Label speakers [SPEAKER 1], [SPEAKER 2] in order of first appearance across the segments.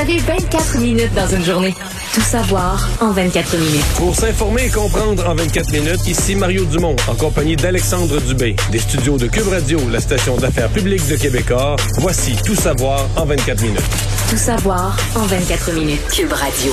[SPEAKER 1] avez 24 minutes dans une journée. Tout savoir en 24 minutes.
[SPEAKER 2] Pour s'informer et comprendre en 24 minutes, ici Mario Dumont, en compagnie d'Alexandre Dubé, des studios de Cube Radio, la station d'affaires publique de Québecor. Voici Tout savoir en 24 minutes.
[SPEAKER 1] Tout savoir en 24 minutes. Cube Radio.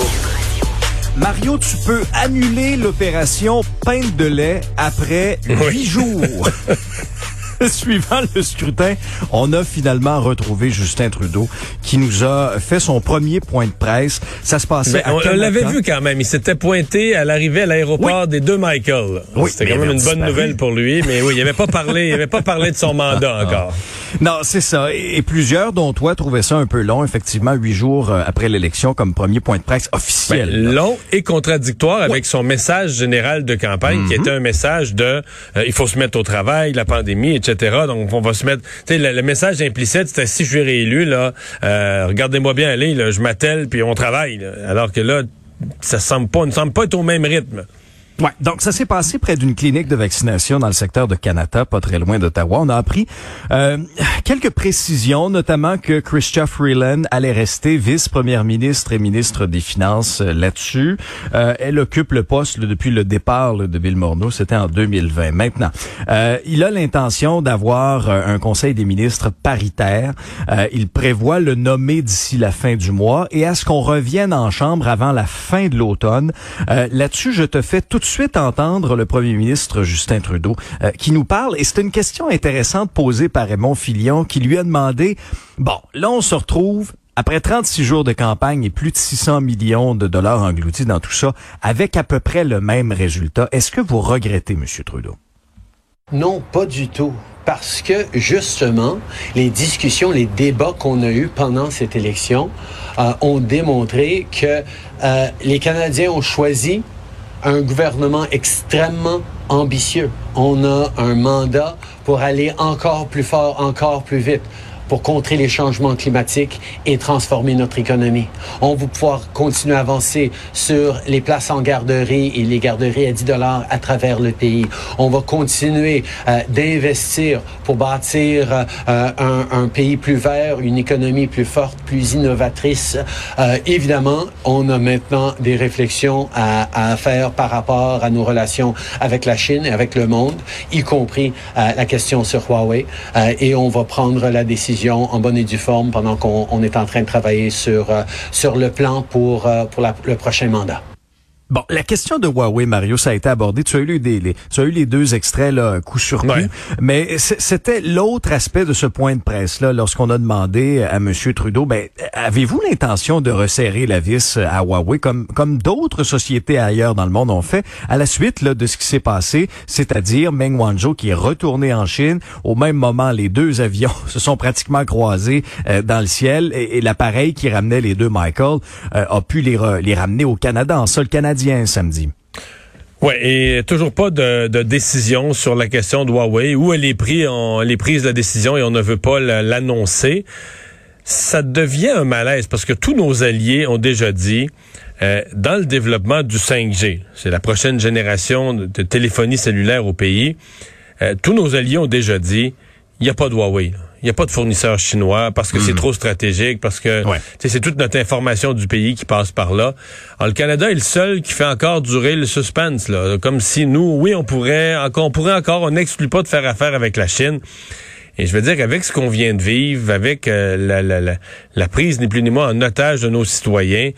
[SPEAKER 3] Mario, tu peux annuler l'opération peinte de lait après huit jours. Suivant le scrutin, on a finalement retrouvé Justin Trudeau qui nous a fait son premier point de presse. Ça se passait
[SPEAKER 2] Ben,
[SPEAKER 3] à
[SPEAKER 2] on l'avait vu quand même. Il s'était pointé à l'arrivée à l'aéroport des deux Michael.
[SPEAKER 3] Oui,
[SPEAKER 2] C'était quand même une bonne nouvelle pour lui, mais oui, il avait pas parlé, il avait pas parlé de son mandat encore.
[SPEAKER 3] Non, c'est ça. Et, et plusieurs, dont toi, trouvaient ça un peu long, effectivement, huit jours euh, après l'élection, comme premier point de presse
[SPEAKER 2] Ben,
[SPEAKER 3] officiel. là.
[SPEAKER 2] long et contradictoire avec son message général de campagne,
[SPEAKER 3] Mhm.
[SPEAKER 2] qui était un message de euh, il faut se mettre au travail, la pandémie, etc. Donc on va se mettre. Le, le message implicite, c'était si je suis réélu là, euh, regardez-moi bien aller, je m'attelle puis on travaille. Alors que là, ça semble pas, ne semble pas être au même rythme.
[SPEAKER 3] Ouais, donc ça s'est passé près d'une clinique de vaccination dans le secteur de Canada, pas très loin d'Ottawa. On a appris euh, quelques précisions, notamment que Chrystia Freeland allait rester vice-première ministre et ministre des Finances euh, là-dessus. Euh, elle occupe le poste là, depuis le départ là, de Bill Morneau, c'était en 2020. Maintenant, euh, il a l'intention d'avoir euh, un conseil des ministres paritaire. Il prévoit le nommer d'ici la fin du mois et à ce qu'on revienne en chambre avant la fin de l'automne. Là-dessus, je te fais tout suite entendre le premier ministre Justin Trudeau euh, qui nous parle. Et c'est une question intéressante posée par Raymond Filion qui lui a demandé, bon, là on se retrouve après 36 jours de campagne et plus de 600 millions de dollars engloutis dans tout ça, avec à peu près le même résultat, est-ce que vous regrettez, Monsieur Trudeau?
[SPEAKER 4] Non, pas du tout. Parce que justement, les discussions, les débats qu'on a eus pendant cette élection euh, ont démontré que euh, les Canadiens ont choisi un gouvernement extrêmement ambitieux. On a un mandat pour aller encore plus fort, encore plus vite pour contrer les changements climatiques et transformer notre économie. On va pouvoir continuer à avancer sur les places en garderie et les garderies à 10 dollars à travers le pays. On va continuer euh, d'investir pour bâtir euh, un, pays plus vert, une économie plus forte, plus innovatrice. Euh, évidemment, on a maintenant des réflexions à, à faire par rapport à nos relations avec la Chine et avec le monde, y compris la question sur Huawei. Et on va prendre la décision en bonne et due forme pendant qu'on on est en train de travailler sur, euh, sur le plan pour, euh, pour le prochain mandat.
[SPEAKER 3] Bon, la question de Huawei, Mario, ça a été abordé. Tu as eu les, les- tu as eu les deux extraits là, coup sur coup.
[SPEAKER 2] Ouais.
[SPEAKER 3] Mais c'était l'autre aspect de ce point de presse-là, lorsqu'on a demandé à M. Trudeau, ben, avez-vous l'intention de resserrer la vis à Huawei, comme, comme d'autres sociétés ailleurs dans le monde ont fait, à la suite là, de ce qui s'est passé, c'est-à-dire Meng Wanzhou qui est retourné en Chine. Au même moment, les deux avions se sont pratiquement croisés euh, dans le ciel et, et l'appareil qui ramenait les deux Michael euh, a pu les, les ramener au Canada, en sol canadien samedi.
[SPEAKER 2] Ouais, et toujours pas de, décision sur la question de Huawei. Où elle est prise, on, elle est prise la décision et on ne veut pas la- l'annoncer. Ça devient un malaise parce que tous nos alliés ont déjà dit, euh, dans le développement du 5G, c'est la prochaine génération de, téléphonie cellulaire au pays, euh, tous nos alliés ont déjà dit, il n'y a pas de Huawei. Il n'y a pas de fournisseur chinois parce que c'est trop stratégique, parce que
[SPEAKER 3] Ouais.
[SPEAKER 2] c'est toute notre information du pays qui passe par là. Alors, le Canada est le seul qui fait encore durer le suspense, là. Comme si nous, oui, on pourrait encore, on pourrait encore, on n'exclut pas de faire affaire avec la Chine. Et je veux dire qu'avec ce qu'on vient de vivre, avec euh, la, la, la, la prise ni plus ni moins en otage de nos citoyens,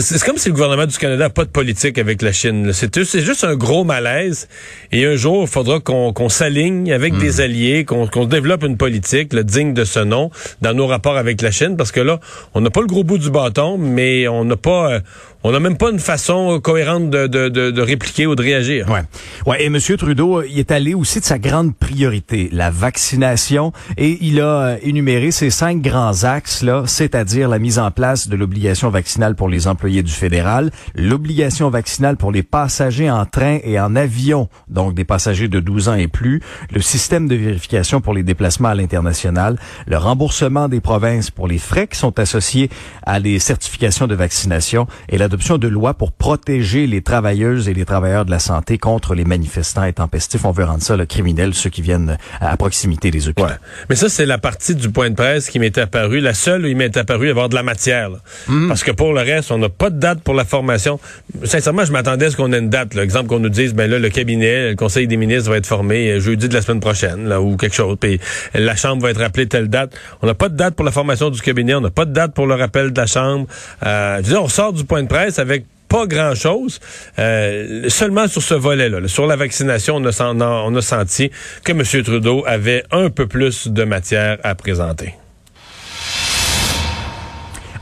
[SPEAKER 2] c'est comme si le gouvernement du Canada n'a pas de politique avec la Chine. C'est juste un gros malaise. Et un jour, il faudra qu'on s'aligne avec des alliés, qu'on développe une politique là, digne de ce nom dans nos rapports avec la Chine, parce que là, on n'a pas le gros bout du bâton, mais on n'a pas, euh, on n'a même pas une façon cohérente de, de, de, de répliquer ou de réagir.
[SPEAKER 3] Ouais. Ouais, et M. Trudeau, euh, il est allé aussi de sa grande priorité, la vaccination, et il a euh, énuméré ces cinq grands axes, là, c'est-à-dire la mise en place de l'obligation vaccinale pour les employés du fédéral, l'obligation vaccinale pour les passagers en train et en avion, donc des passagers de 12 ans et plus, le système de vérification pour les déplacements à l'international, le remboursement des provinces pour les frais qui sont associés à les certifications de vaccination et l'adoption l'adoption de lois pour protéger les travailleuses et les travailleurs de la santé contre les manifestants intempestifs. On veut rendre ça le criminel, ceux qui viennent à proximité des hôpitaux.
[SPEAKER 2] Mais ça, c'est la partie du point de presse qui m'est apparue, la seule où il m'est apparu avoir de la matière. Mm. Parce que pour le reste, on n'a pas de date pour la formation. Sincèrement, je m'attendais à ce qu'on ait une date. L'exemple qu'on nous dise, ben là, le cabinet, le conseil des ministres va être formé euh, jeudi de la semaine prochaine, là, ou quelque chose. Puis la Chambre va être rappelée telle date. On n'a pas de date pour la formation du cabinet, on n'a pas de date pour le rappel de la Chambre. Euh, je veux on sort du point de presse avec pas grand-chose. Euh, seulement sur ce volet-là, sur la vaccination, on a, on a senti que M. Trudeau avait un peu plus de matière à présenter.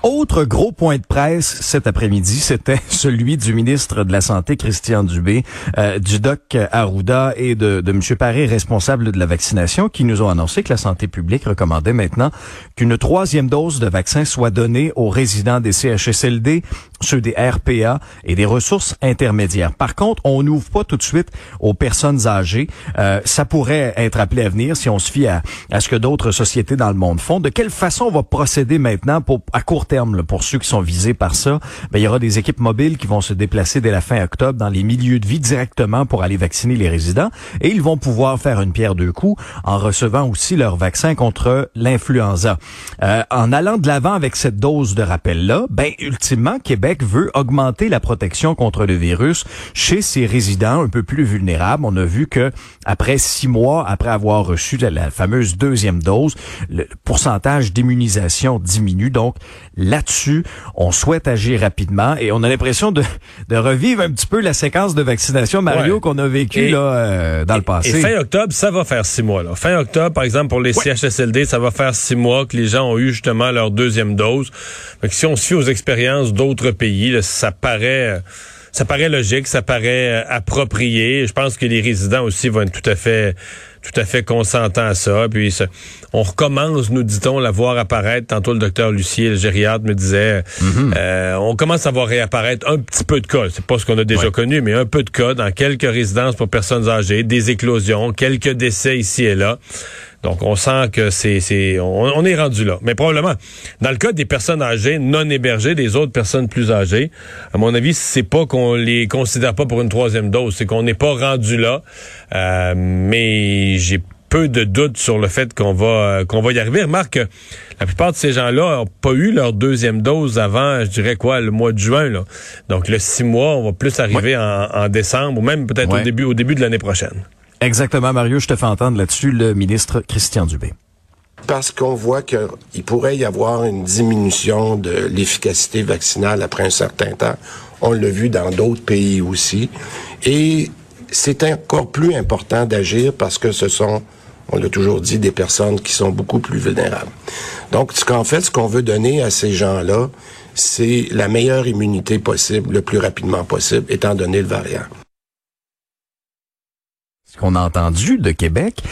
[SPEAKER 3] Autre gros point de presse cet après-midi, c'était celui du ministre de la Santé, Christian Dubé, euh, du doc Arruda et de, de M. Paré, responsable de la vaccination, qui nous ont annoncé que la santé publique recommandait maintenant qu'une troisième dose de vaccin soit donnée aux résidents des CHSLD, ceux des RPA et des ressources intermédiaires. Par contre, on n'ouvre pas tout de suite aux personnes âgées. Euh, ça pourrait être appelé à venir si on se fie à, à ce que d'autres sociétés dans le monde font. De quelle façon on va procéder maintenant pour à court terme? Pour ceux qui sont visés par ça, ben, il y aura des équipes mobiles qui vont se déplacer dès la fin octobre dans les milieux de vie directement pour aller vacciner les résidents et ils vont pouvoir faire une pierre deux coups en recevant aussi leur vaccin contre l'influenza. Euh, en allant de l'avant avec cette dose de rappel-là, ben ultimement, Québec veut augmenter la protection contre le virus chez ses résidents un peu plus vulnérables. On a vu que après six mois, après avoir reçu la, la fameuse deuxième dose, le pourcentage d'immunisation diminue. Donc, là-dessus. On souhaite agir rapidement et on a l'impression de, de revivre un petit peu la séquence de vaccination, Mario, qu'on a vécu là euh, dans le passé.
[SPEAKER 2] Et fin octobre, ça va faire six mois. Là. Fin octobre, par exemple, pour les CHSLD, ça va faire six mois que les gens ont eu justement leur deuxième dose. Donc, si on suit aux expériences d'autres pays, ça paraît... ça paraît logique, ça paraît euh, approprié. Je pense que les résidents aussi vont être tout à fait tout à fait consentant à ça. Puis on recommence, nous dit-on, la voir apparaître. Tantôt le docteur Lucier, le gériatre, me disait, mhm. euh, on commence à voir réapparaître un petit peu de cas. C'est pas ce qu'on a déjà connu, mais un peu de cas dans quelques résidences pour personnes âgées, des éclosions, quelques décès ici et là. Donc, on sent que c'est, c'est, on, est rendu là. Mais probablement, dans le cas des personnes âgées non hébergées, des autres personnes plus âgées, à mon avis, c'est pas qu'on les considère pas pour une troisième dose, c'est qu'on n'est pas rendu là. Euh, mais j'ai peu de doutes sur le fait qu'on va qu'on va y arriver. Remarque que la plupart de ces gens-là n'ont pas eu leur deuxième dose avant, je dirais quoi, le mois de juin. Là. Donc le six mois, on va plus arriver en, décembre ou même peut-être au début au début de l'année prochaine.
[SPEAKER 3] Exactement, Mario, je te fais entendre là-dessus le ministre Christian Dubé.
[SPEAKER 5] Parce qu'on voit qu'il pourrait y avoir une diminution de l'efficacité vaccinale après un certain temps. On l'a vu dans d'autres pays aussi. Et c'est encore plus important d'agir parce que ce sont, on l'a toujours dit, des personnes qui sont beaucoup plus vulnérables. Donc, ce qu'en fait, ce qu'on veut donner à ces gens-là, c'est la meilleure immunité possible, le plus rapidement possible, étant donné le variant
[SPEAKER 3] ce qu'on a entendu de Québec,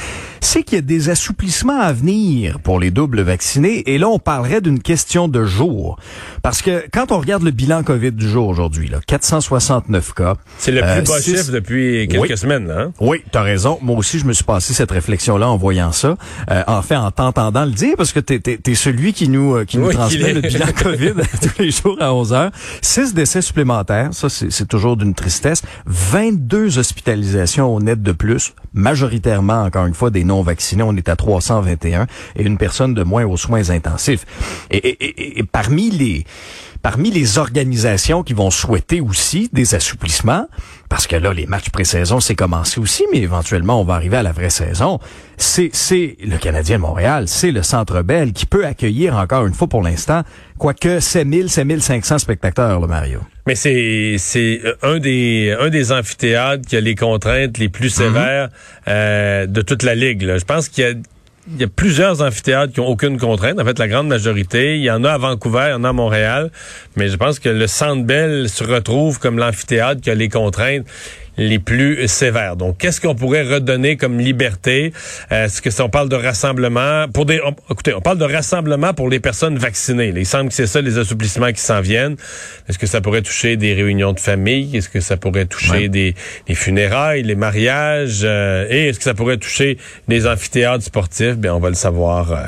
[SPEAKER 3] c'est qu'il y a des assouplissements à venir pour les doubles vaccinés. Et là, on parlerait d'une question de jour. Parce que quand on regarde le bilan COVID du jour aujourd'hui, là, 469 cas.
[SPEAKER 2] C'est le plus euh, bas chiffre depuis quelques semaines. Là, hein?
[SPEAKER 3] Oui, tu as raison. Moi aussi, je me suis passé cette réflexion-là en voyant ça. Euh, en fait, en t'entendant le dire, parce que tu es, celui qui nous, euh, qui nous transmet le bilan COVID tous les jours à 11 heures. 6 décès supplémentaires, ça c'est toujours d'une tristesse. 22 hospitalisations au net de plus, majoritairement, encore une fois, des non vaccinés, on est à 321 et une personne de moins aux soins intensifs. Et, parmi les parmi les organisations qui vont souhaiter aussi des assouplissements, parce que là, les matchs pré-saison, c'est commencé aussi, mais éventuellement, on va arriver à la vraie saison. C'est, c'est le Canadien de Montréal, c'est le Centre Bell qui peut accueillir encore une fois pour l'instant, quoique 7000, 7500 spectateurs, le Mario.
[SPEAKER 2] Mais c'est c'est euh, un des un des amphithéâtres qui a les contraintes les plus mhm. sévères euh, de toute la ligue. Je pense qu'il y a il y a plusieurs amphithéâtres qui ont aucune contrainte. En fait, la grande majorité. Il y en a à Vancouver, il y en a à Montréal. Mais je pense que le Centre Bell se retrouve comme l'amphithéâtre qui a les contraintes les plus sévères. Donc, qu'est-ce qu'on pourrait redonner comme liberté? Est-ce que si on parle de rassemblement pour des écoutez, on parle de rassemblement pour les personnes vaccinées. il semble que c'est ça les assouplissements qui s'en viennent. Est-ce que ça pourrait toucher des réunions de famille? Est-ce que ça pourrait toucher des, funérailles, les mariages? Euh, et est-ce que ça pourrait toucher des amphithéâtres sportifs? Bien, on va le savoir. Euh,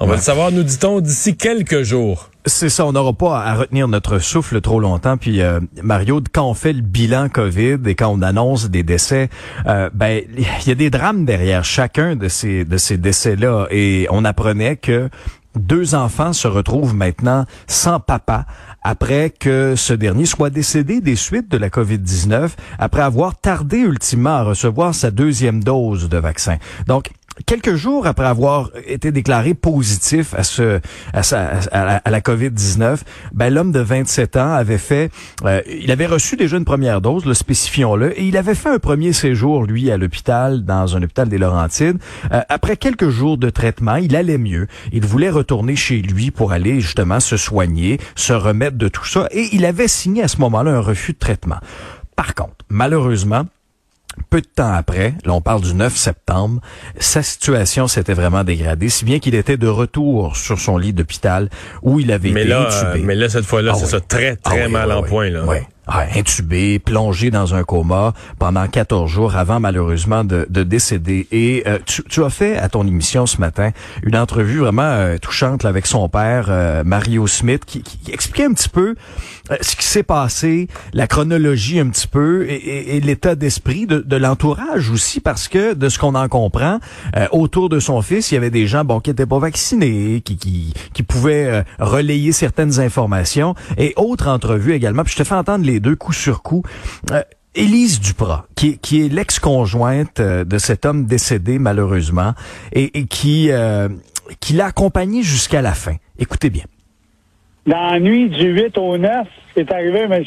[SPEAKER 2] On va le savoir, nous dit-on, d'ici quelques jours.
[SPEAKER 3] C'est ça, on n'aura pas à retenir notre souffle trop longtemps. Puis euh, Mario, quand on fait le bilan COVID et quand on annonce des décès, euh, ben il y a des drames derrière chacun de ces de ces décès-là. Et on apprenait que deux enfants se retrouvent maintenant sans papa après que ce dernier soit décédé des suites de la COVID-19, après avoir tardé ultimement à recevoir sa deuxième dose de vaccin. Donc, quelques jours après avoir été déclaré positif à la, COVID-19, ben l'homme de 27 ans avait fait euh, il avait reçu déjà une première dose, le spécifions-le, et il avait fait un premier séjour lui à l'hôpital dans un hôpital des Laurentides. Euh, après quelques jours de traitement, il allait mieux. Il voulait retourner chez lui pour aller justement se soigner, se remettre de tout ça et il avait signé à ce moment-là un refus de traitement. Par contre, malheureusement, peu de temps après, là on parle du 9 septembre, sa situation s'était vraiment dégradée, si bien qu'il était de retour sur son lit d'hôpital où il avait
[SPEAKER 2] mais
[SPEAKER 3] été
[SPEAKER 2] là,
[SPEAKER 3] intubé.
[SPEAKER 2] mais là, cette fois-là,
[SPEAKER 3] Ah
[SPEAKER 2] c'est
[SPEAKER 3] oui.
[SPEAKER 2] ça, très,
[SPEAKER 3] Ah
[SPEAKER 2] très mal
[SPEAKER 3] oui,
[SPEAKER 2] en point. Là.
[SPEAKER 3] Ah, intubé, plongé dans un coma pendant 14 jours avant malheureusement de, de décéder. Et euh, tu, tu as fait à ton émission ce matin une entrevue vraiment euh, touchante là, avec son père, euh, Mario Smith, qui, qui expliquait un petit peu euh, ce qui s'est passé, la chronologie un petit peu et, et- et l'état d'esprit de, de l'entourage aussi, parce que de ce qu'on en comprend, euh, autour de son fils, il y avait des gens bon qui étaient pas vaccinés, qui qui, qui pouvaient euh, relayer certaines informations et autres entrevues également. Puis je te fais entendre les deux coup sur coup. Euh, Élise Duprat, qui, est- l'ex-conjointe euh, de cet homme décédé malheureusement et, euh, qui l'a accompagné jusqu'à la fin. Écoutez bien.
[SPEAKER 6] Dans la nuit du 8 au 9, c'est arrivé, mais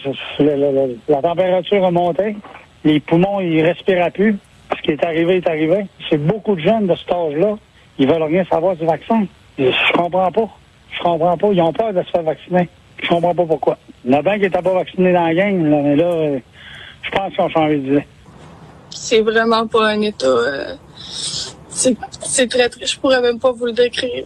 [SPEAKER 6] la température a monté. Les poumons, ils respiraient plus. Ce qui est arrivé est arrivé. C'est beaucoup de jeunes de cet âge-là. Ils veulent rien savoir du vaccin. Je comprends pas. Je comprends pas. Ils ont peur de se faire vacciner. Je comprends pas pourquoi. Il y en a bien qui n'étaient pas vaccinés dans la gang, là, mais là, euh, je pense qu'ils ont changé d'idée.
[SPEAKER 7] c'est vraiment pas un état. euh, c'est très triste. Je pourrais même pas vous le décrire.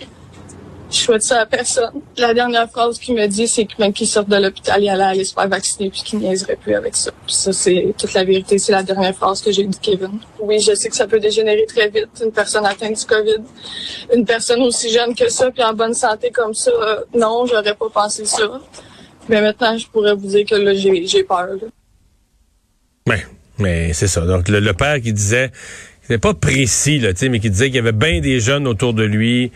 [SPEAKER 7] Je souhaite ça à personne. La dernière phrase qu'il me dit, c'est que même qu'il sorte de l'hôpital, il allait aller se faire vacciner puis qu'il niaiserait plus avec ça. Puis ça, c'est toute la vérité. C'est la dernière phrase que j'ai dit Kevin. Oui, je sais que ça peut dégénérer très vite. Une personne atteinte du COVID, une personne aussi jeune que ça, puis en bonne santé comme ça, euh, non, j'aurais pas pensé ça. Mais maintenant, je pourrais vous dire que là, j'ai peur. là.
[SPEAKER 2] Ouais, mais c'est ça. Donc, le, père qui disait, c'était pas précis, là, mais qui disait qu'il y avait bien des jeunes autour de lui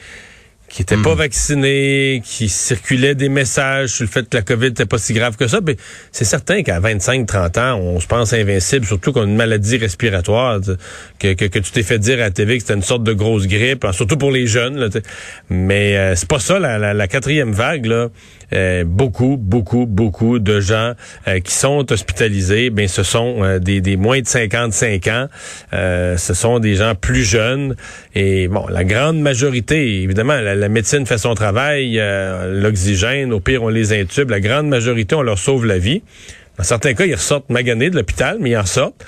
[SPEAKER 2] qui étaient pas vaccinés, qui circulaient des messages sur le fait que la COVID n'était pas si grave que ça. Mais c'est certain qu'à 25-30 ans, on se pense invincible, surtout qu'on a une maladie respiratoire, que, que, que tu t'es fait dire à la TV que c'était une sorte de grosse grippe, hein, surtout pour les jeunes. Là. Mais euh, c'est pas ça, la, la, la quatrième vague. Là, Euh, beaucoup, beaucoup, beaucoup de gens euh, qui sont hospitalisés, ben ce sont euh, des, moins de 55 ans. Ce sont des gens plus jeunes. Et bon, la grande majorité, évidemment, la, la médecine fait son travail, l'oxygène, au pire, on les intube. La grande majorité, on leur sauve la vie. Dans certains cas, ils ressortent maganés de l'hôpital, mais ils en sortent.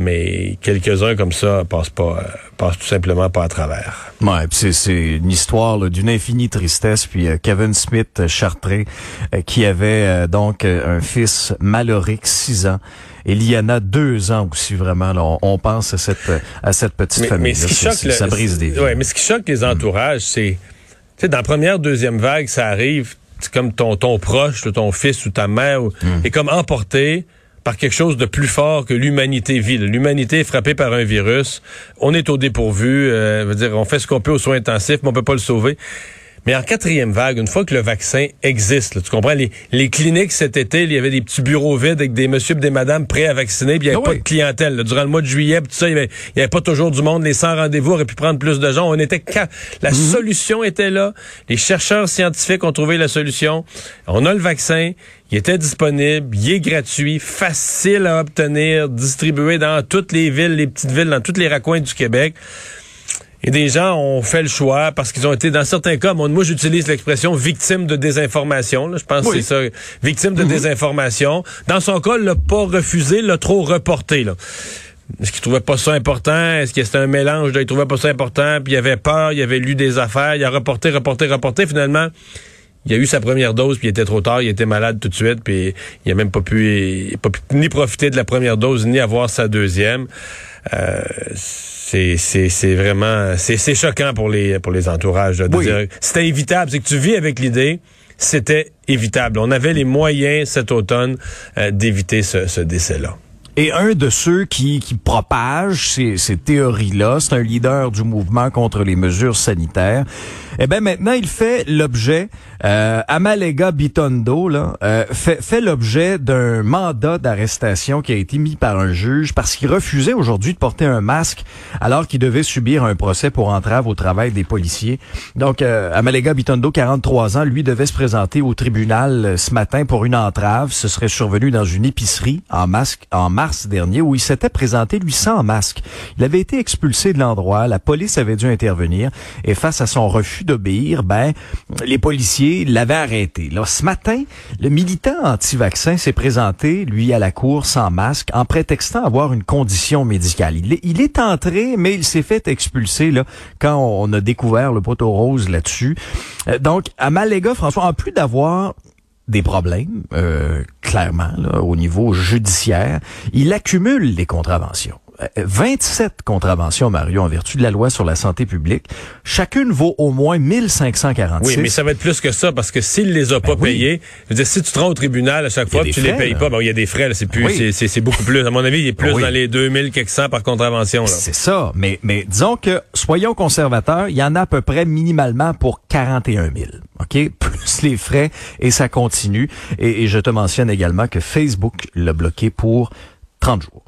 [SPEAKER 2] Mais quelques-uns comme ça passent pas, euh, passent tout simplement pas à travers.
[SPEAKER 3] Ouais, c'est c'est une histoire d'une infinie tristesse. Puis euh, Kevin Smith euh, Chartré, euh, qui avait euh, donc un fils malorique, 6 ans, et Liana, deux ans aussi vraiment. Là, on, on pense à cette à cette petite
[SPEAKER 2] Mais,
[SPEAKER 3] famille.
[SPEAKER 2] mais ce qui choque, le-
[SPEAKER 3] ça brise des vies.
[SPEAKER 2] Ouais, mais ce qui choque les entourages, c'est, tu sais, dans la première, deuxième vague, ça arrive, c'est comme ton, ton proche, ton fils ou ta mère, ou- est comme emporté par quelque chose de plus fort que l'humanité vit. L'humanité est frappée par un virus. On est au dépourvu. euh, dire, on fait ce qu'on peut aux soins intensifs, mais on peut pas le sauver. Mais en quatrième vague, une fois que le vaccin existe, là, tu comprends, les, les cliniques cet été, il y avait des petits bureaux vides avec des messieurs et des madames prêts à vacciner, puis il n'y avait
[SPEAKER 3] Ah
[SPEAKER 2] pas de clientèle. là. Durant le mois de juillet, tout ça, il n'y avait, il y avait pas toujours du monde. Les 100 rendez-vous auraient pu prendre plus de gens. On était La solution était là. Les chercheurs scientifiques ont trouvé la solution. On a le vaccin. Il était disponible. Il est gratuit. Facile à obtenir. Distribué dans toutes les villes, les petites villes, dans tous les raccoins du Québec. Et des gens ont fait le choix parce qu'ils ont été, dans certains cas, moi, j'utilise l'expression victime de désinformation. là. je pense
[SPEAKER 3] Oui.
[SPEAKER 2] que c'est ça. Victime de désinformation. Dans son cas, il l'a pas refusé, l'a trop reporté. Là. Est-ce qu'il trouvait pas ça important? Est-ce que c'était un mélange de, il trouvait pas ça important, puis il avait peur, il avait lu des affaires, il a reporté, reporté, reporté. Finalement, il a eu sa première dose, puis il était trop tard, il était malade tout de suite, puis il a même pas pu, pas pu ni profiter de la première dose, ni avoir sa deuxième. Euh, c'est vraiment c'est choquant pour les pour les entourages de c'était évitable c'est que tu vis avec l'idée c'était évitable on avait les moyens cet automne euh, d'éviter ce, ce décès là
[SPEAKER 3] et un de ceux qui, qui propagent ces, ces théories-là, c'est un leader du mouvement contre les mesures sanitaires. Eh bien, maintenant, il fait l'objet, euh, Amalega Bitondo, là, euh, fait, l'objet d'un mandat d'arrestation qui a été mis par un juge parce qu'il refusait aujourd'hui de porter un masque alors qu'il devait subir un procès pour entrave au travail des policiers. Donc, euh, Amalega Bitondo, 43 ans, lui devait se présenter au tribunal euh, ce matin pour une entrave. Ce serait survenu dans une épicerie en masque, en masque dernier où il s'était présenté lui sans masque. Il avait été expulsé de l'endroit, la police avait dû intervenir et face à son refus d'obéir, ben les policiers l'avaient arrêté. Là, ce matin, le militant anti-vaccin s'est présenté lui à la cour sans masque en prétextant avoir une condition médicale. Il est, il est entré, mais il s'est fait expulser là quand on a découvert le poteau rose là-dessus. Euh, donc, à Maléga, François, en plus d'avoir des problèmes, euh, clairement, au niveau judiciaire. Il accumule les contraventions. 27 contraventions, Mario, en vertu de la loi sur la santé publique. Chacune vaut au moins 1546.
[SPEAKER 2] Oui, mais ça va être plus que ça, parce que s'il les a ben pas payés, je veux dire, si tu te rends au tribunal à chaque fois tu les payes pas, ben, il y a des frais, c'est plus, c'est beaucoup plus. À mon avis, il est plus dans les 2000 quelques cents par contravention.
[SPEAKER 3] C'est ça, mais, mais disons que, soyons conservateurs, il y en a à peu près minimalement pour 41 000. OK? Plus les frais, et ça continue. Et, et je te mentionne également que Facebook l'a bloqué pour 30 jours.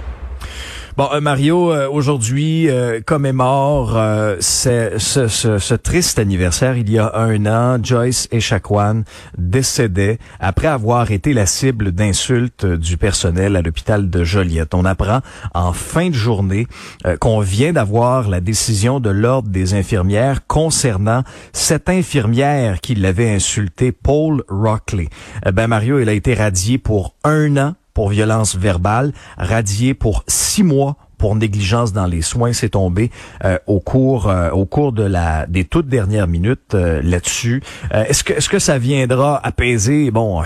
[SPEAKER 3] Bon, euh, Mario, euh, aujourd'hui euh, commémore ce, triste anniversaire. Il y a un an, Joyce Echaquan décédait après avoir été la cible d'insultes du personnel à l'hôpital de Joliette. On apprend en fin de journée qu'on vient d'avoir la décision de l'ordre des infirmières concernant cette infirmière qui l'avait insulté, Paul Rockley. ben Mario, il a été radié pour un an pour violence verbale, radié pour six mois pour négligence dans les soins. C'est tombé euh, au cours euh, au cours de la des toutes dernières minutes euh, là-dessus. est-ce que est-ce que ça viendra apaiser? Bon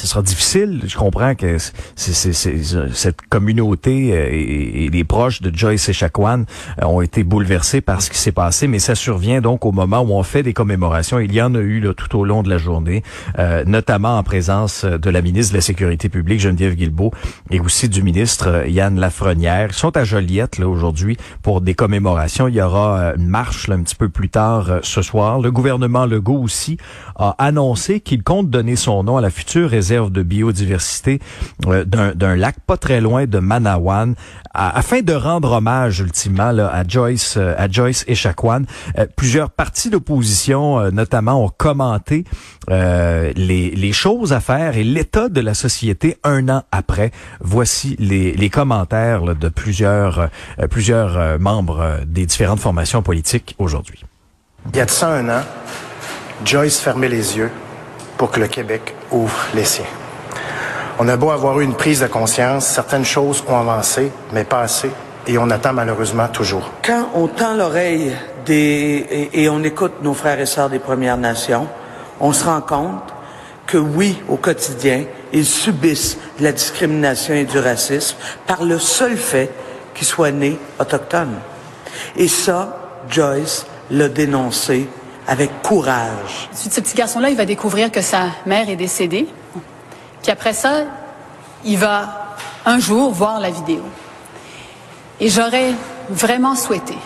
[SPEAKER 3] ce sera difficile. Je comprends que c'est, cette communauté euh, et, les proches de Joyce et Chacuan euh, ont été bouleversés par ce qui s'est passé, mais ça survient donc au moment où on fait des commémorations. Il y en a eu là, tout au long de la journée, euh, notamment en présence de la ministre de la Sécurité publique, Geneviève Guilbeault, et aussi du ministre Yann Lafrenière. Ils sont à Joliette là aujourd'hui pour des commémorations. Il y aura une marche là, un petit peu plus tard ce soir. Le gouvernement Legault aussi a annoncé qu'il compte donner son nom à la future réserve de biodiversité euh, d'un lac pas très loin de Manawan afin de rendre hommage ultimement à Joyce euh, à Joyce Echaquan. Euh, plusieurs partis d'opposition notamment ont commenté les, choses à faire et l'état de la société un an après. Voici les, les commentaires de plusieurs plusieurs membres des différentes formations politiques aujourd'hui.
[SPEAKER 8] Il y a de ça un an, Joyce fermait les yeux pour que le Québec ouvre les siens. On a beau avoir eu une prise de conscience, certaines choses ont avancé, mais pas assez, et on attend malheureusement toujours.
[SPEAKER 9] Quand on tend l'oreille des, et, on écoute nos frères et sœurs des Premières Nations, on se rend compte que oui, au quotidien, ils subissent la discrimination et du racisme par le seul fait qu'ils soient nés autochtones. Et ça, Joyce l'a dénoncé avec courage.
[SPEAKER 10] Ce petit garçon-là, il va découvrir que sa mère est décédée. Puis après ça, il va un jour voir la vidéo. Et j'aurais vraiment souhaité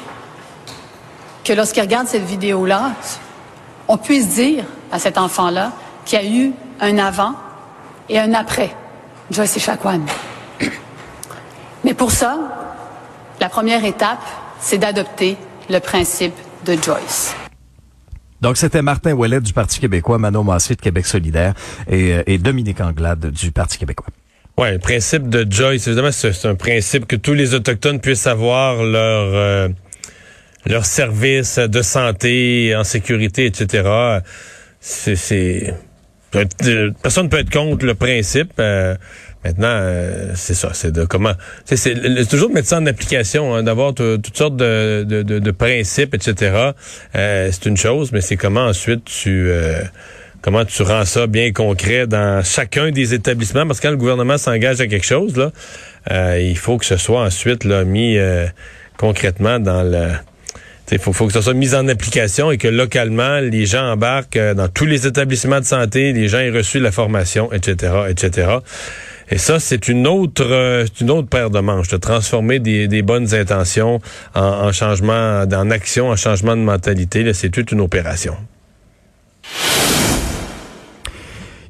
[SPEAKER 10] que lorsqu'il regarde cette vidéo-là, on puisse dire à cet enfant-là qu'il y a eu un avant et un après Joyce Echaquan. Mais pour ça, la première étape, c'est d'adopter le principe de Joyce.
[SPEAKER 3] Donc, c'était Martin Ouellet du Parti québécois, Manon Massé de Québec solidaire et, euh, Dominique Anglade du Parti québécois.
[SPEAKER 2] Oui, le principe de Joyce, évidemment, c'est un principe que tous les Autochtones puissent avoir leur, euh, leur service de santé, en sécurité, etc. C'est personne ne peut être contre le principe. Maintenant, c'est ça, c'est de comment. C'est toujours de mettre ça en application, hein, d'avoir toutes sortes de, de, de, de, principes, etc. c'est une chose, mais c'est comment ensuite tu comment tu rends ça bien concret dans chacun des établissements, parce que quand le gouvernement s'engage à quelque chose, là, euh, il faut que ce soit ensuite là, mis euh, concrètement dans le... Il faut, que ça soit mis en application et que localement, les gens embarquent euh, dans tous les établissements de santé, les gens aient reçu la formation, etc., etc. Et ça, c'est une autre, une autre paire de manches, de transformer des, des bonnes intentions en, en, changement, en action, en changement de mentalité. C'est toute une opération.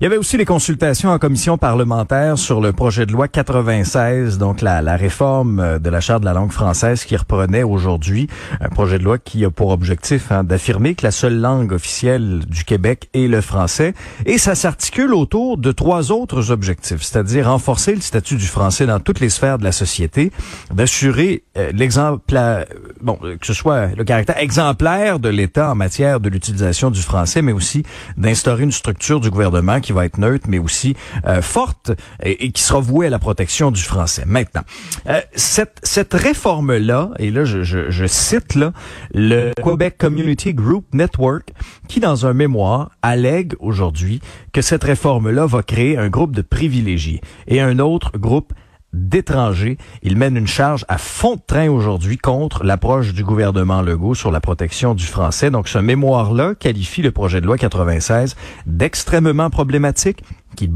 [SPEAKER 3] Il y avait aussi les consultations en commission parlementaire sur le projet de loi 96, donc la, la réforme euh, de la Charte de la langue française qui reprenait aujourd'hui un projet de loi qui a pour objectif hein, d'affirmer que la seule langue officielle du Québec est le français. Et ça s'articule autour de trois autres objectifs, c'est-à-dire renforcer le statut du français dans toutes les sphères de la société, d'assurer euh, l'exemplaire, bon, que ce soit le caractère exemplaire de l'État en matière de l'utilisation du français, mais aussi d'instaurer une structure du gouvernement qui va être neutre, mais aussi euh, forte et, qui sera vouée à la protection du français. Maintenant, euh, cette, cette réforme-là, et là je, cite là, le Quebec Community Group Network, qui dans un mémoire allègue aujourd'hui que cette réforme-là va créer un groupe de privilégiés et un autre groupe d'étrangers. Il mène une charge à fond de train aujourd'hui contre l'approche du gouvernement Legault sur la protection du français. Donc ce mémoire-là qualifie le projet de loi 96 d'extrêmement problématique, qui,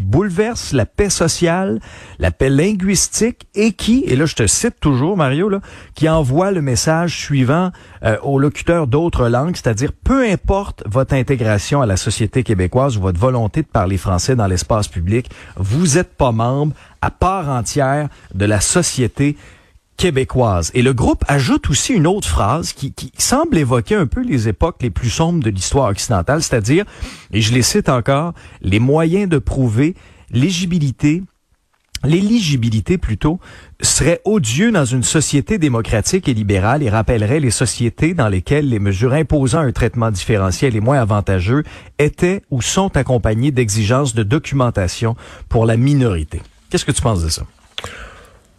[SPEAKER 3] bouleverse la paix sociale, la paix linguistique et qui, et là je te cite toujours Mario, qui envoie le message suivant euh, aux locuteurs d'autres langues, c'est-à-dire peu importe votre intégration à la société québécoise ou votre volonté de parler français dans l'espace public, vous êtes pas membre à part entière de la société québécoise. Et le groupe ajoute aussi une autre phrase qui, qui, semble évoquer un peu les époques les plus sombres de l'histoire occidentale, c'est-à-dire, et je les cite encore, les moyens de prouver l'éligibilité l'éligibilité plutôt serait odieux dans une société démocratique et libérale et rappellerait les sociétés dans lesquelles les mesures imposant un traitement différentiel et moins avantageux étaient ou sont accompagnées d'exigences de documentation pour la minorité. Qu'est-ce que tu penses de ça?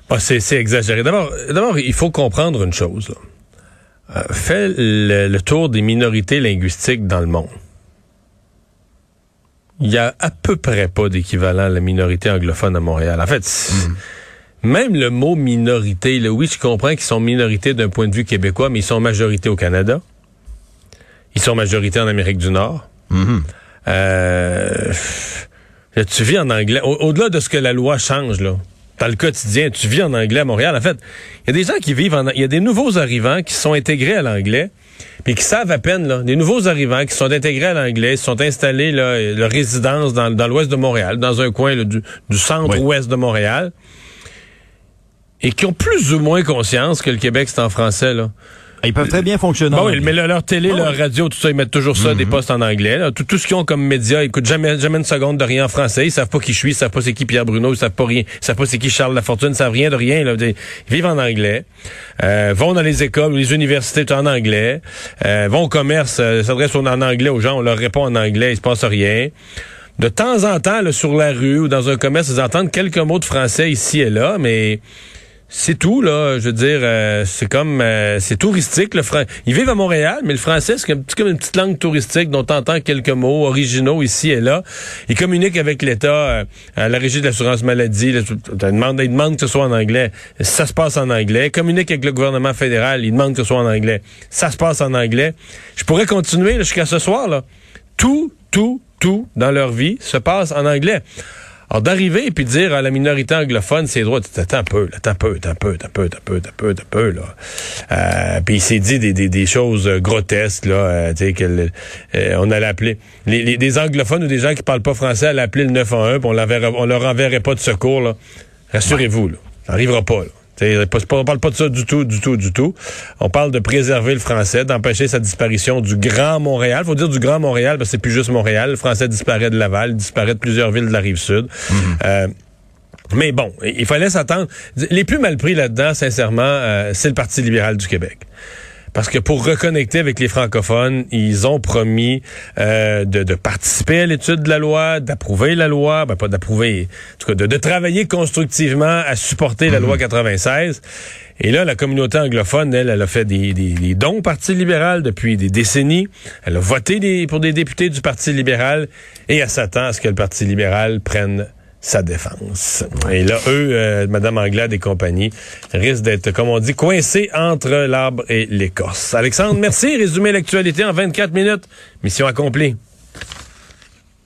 [SPEAKER 2] Ah, c'est, exagéré. D'abord, d'abord, il faut comprendre une chose. Euh, fais le, tour des minorités linguistiques dans le monde. Il y a à peu près pas d'équivalent à la minorité anglophone à Montréal. En fait, mm. même le mot minorité, là, oui, je comprends qu'ils sont minorités d'un point de vue québécois, mais ils sont majorité au Canada. Ils sont majorité en Amérique du Nord. Mm-hmm. Euh, tu vis en anglais. Au-delà de ce que la loi change, là, dans le quotidien, tu vis en anglais à Montréal. En fait, il y a des gens qui vivent en... Il y a des nouveaux arrivants qui sont intégrés à l'anglais, puis qui savent à peine, là, des nouveaux arrivants qui sont intégrés à l'anglais, sont installés, là, leur résidence dans, dans l'ouest de Montréal, dans un coin du, centre-ouest de Montréal, et qui ont plus ou moins conscience que le Québec, c'est en français, là.
[SPEAKER 3] Ils peuvent très bien fonctionner.
[SPEAKER 2] Bon, mais leur télé, leur radio, tout ça, ils mettent toujours ça, des mhm. postes en anglais. Tout, tout, ce qu'ils ont comme médias, ils écoutent jamais, jamais une seconde de rien en français. Ils savent pas qui je suis, ils savent pas c'est qui Pierre Bruno, ils savent pas rien, ils savent pas c'est qui Charles Lafortune, ils savent rien de rien. Là. Ils vivent en anglais, euh, vont dans les écoles, les universités, en anglais, euh, vont au commerce, euh, s'adressent en anglais aux gens, on leur répond en anglais, il se passe rien. De temps en temps, là, sur la rue ou dans un commerce, ils entendent quelques mots de français ici et là, mais c'est tout, là. Je veux dire, euh, c'est comme... Euh, c'est touristique. Le Fran... Ils vivent à Montréal, mais le français, c'est comme, une petite langue touristique dont on entend quelques mots originaux ici et là. Ils communiquent avec l'État, euh, la Régie de l'assurance maladie. Ils demandent, ils demandent que ce soit en anglais. Ça se passe en anglais. Ils communiquent avec le gouvernement fédéral. Ils demandent que ce soit en anglais. Ça se passe en anglais. Je pourrais continuer jusqu'à ce soir, là. Tout, tout, tout dans leur vie se passe en anglais. Alors, d'arriver et puis dire à la minorité anglophone, c'est droit, t'as un peu, t'as un peu, t'as un peu, t'as un peu, t'as un peu, t'as un peu, là. Euh, puis il s'est dit des, des, des choses grotesques, là, euh, tu sais, qu'on euh, allait appeler, les, les, des anglophones ou des gens qui parlent pas français allaient appeler le 911, puis on, on leur enverrait pas de secours, là. Rassurez-vous, là. Ça arrivera pas, là. On parle pas de ça du tout, du tout, du tout. On parle de préserver le français, d'empêcher sa disparition du Grand Montréal. faut dire du Grand Montréal, parce que c'est plus juste Montréal. Le français disparaît de Laval, disparaît de plusieurs villes de la rive sud. Mhm. Euh, mais bon, il fallait s'attendre. Les plus mal pris là-dedans, sincèrement, euh, c'est le Parti libéral du Québec. Parce que pour reconnecter avec les francophones, ils ont promis euh, de, de, participer à l'étude de la loi, d'approuver la loi, ben pas d'approuver, en tout cas de, de, travailler constructivement à supporter la loi 96. Et là, la communauté anglophone, elle, elle a fait des, des, des dons au Parti libéral depuis des décennies. Elle a voté des, pour des députés du Parti libéral et elle s'attend à ce que le Parti libéral prenne sa défense. Et là, eux, euh, Madame Anglade et compagnie, risquent d'être, comme on dit, coincés entre l'arbre et l'écorce. Alexandre, merci. Résumé l'actualité en 24 minutes. Mission accomplie.